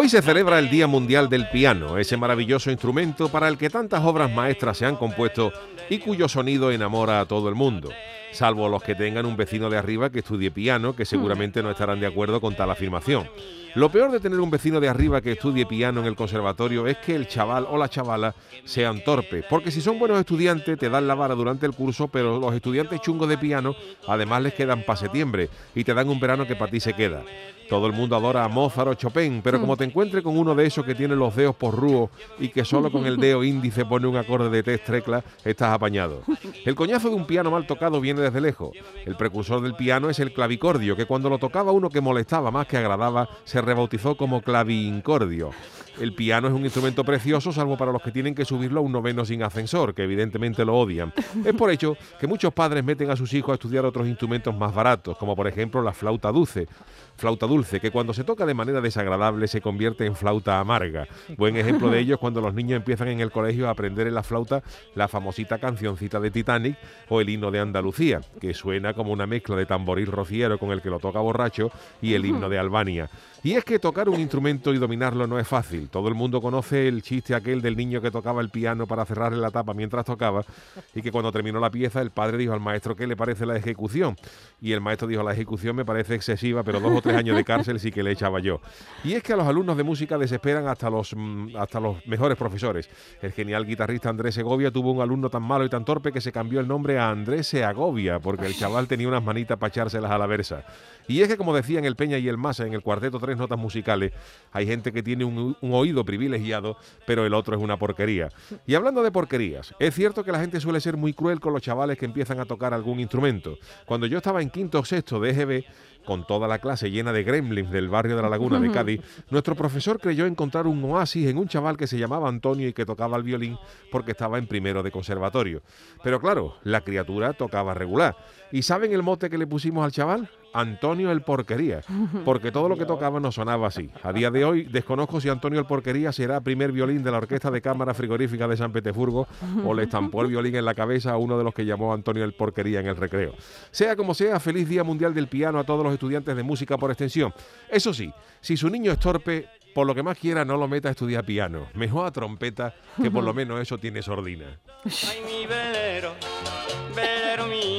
Hoy se celebra el Día Mundial del Piano, ese maravilloso instrumento para el que tantas obras maestras se han compuesto y cuyo sonido enamora a todo el mundo, salvo los que tengan un vecino de arriba que estudie piano, que seguramente no estarán de acuerdo con tal afirmación. Lo peor de tener un vecino de arriba que estudie piano en el conservatorio es que el chaval o la chavala sean torpes, porque si son buenos estudiantes te dan la vara durante el curso, pero los estudiantes chungos de piano además les quedan para septiembre y te dan un verano que para ti se queda. Todo el mundo adora a Mozart o Chopin, pero como te encuentres con uno de esos que tiene los dedos por rúo y que solo con el dedo índice pone un acorde de tres teclas, estás apañado. El coñazo de un piano mal tocado viene desde lejos. El precursor del piano es el clavicordio, que cuando lo tocaba uno que molestaba más que agradaba, se rebautizó como clavincordio. El piano es un instrumento precioso, salvo para los que tienen que subirlo a un noveno sin ascensor, que evidentemente lo odian. Es por ello que muchos padres meten a sus hijos a estudiar otros instrumentos más baratos, como por ejemplo la flauta dulce. Flauta dulce, que cuando se toca de manera desagradable se convierte en flauta amarga. Buen ejemplo de ello es cuando los niños empiezan en el colegio a aprender en la flauta la famosita cancioncita de Titanic o el himno de Andalucía, que suena como una mezcla de tamboril rociero con el que lo toca borracho y el himno de Albania. Y es que tocar un instrumento y dominarlo no es fácil. Todo el mundo conoce el chiste aquel del niño que tocaba el piano para cerrarle la tapa mientras tocaba y que cuando terminó la pieza el padre dijo al maestro qué le parece la ejecución. Y el maestro dijo la ejecución me parece excesiva, pero dos o tres años de cárcel sí que le echaba yo. Y es que a los alumnos de música desesperan hasta los, mm, hasta los mejores profesores. El genial guitarrista Andrés Segovia tuvo un alumno tan malo y tan torpe que se cambió el nombre a Andrés Seagovia porque el chaval tenía unas manitas para echárselas a la versa. Y es que como decían el Peña y el Masa en el cuarteto Notas Musicales, hay gente que tiene un, un oído privilegiado, pero el otro es una porquería. Y hablando de porquerías, es cierto que la gente suele ser muy cruel con los chavales que empiezan a tocar algún instrumento. Cuando yo estaba en quinto o sexto de EGB, con toda la clase llena de gremlins del barrio de la Laguna de Cádiz, nuestro profesor creyó encontrar un oasis en un chaval que se llamaba Antonio y que tocaba el violín porque estaba en primero de conservatorio. Pero claro, la criatura tocaba regular. ¿Y saben el mote que le pusimos al chaval? Antonio el Porquería, porque todo lo que tocaba no sonaba así. A día de hoy desconozco si Antonio el Porquería será primer violín de la Orquesta de Cámara Frigorífica de San Petersburgo o le estampó el violín en la cabeza a uno de los que llamó Antonio el Porquería en el recreo. Sea como sea, feliz Día Mundial del Piano a todos los estudiantes de música por extensión. Eso sí, si su niño es torpe, por lo que más quiera no lo meta a estudiar piano. Mejor a trompeta, que por lo menos eso tiene sordina. Ay, mi velero,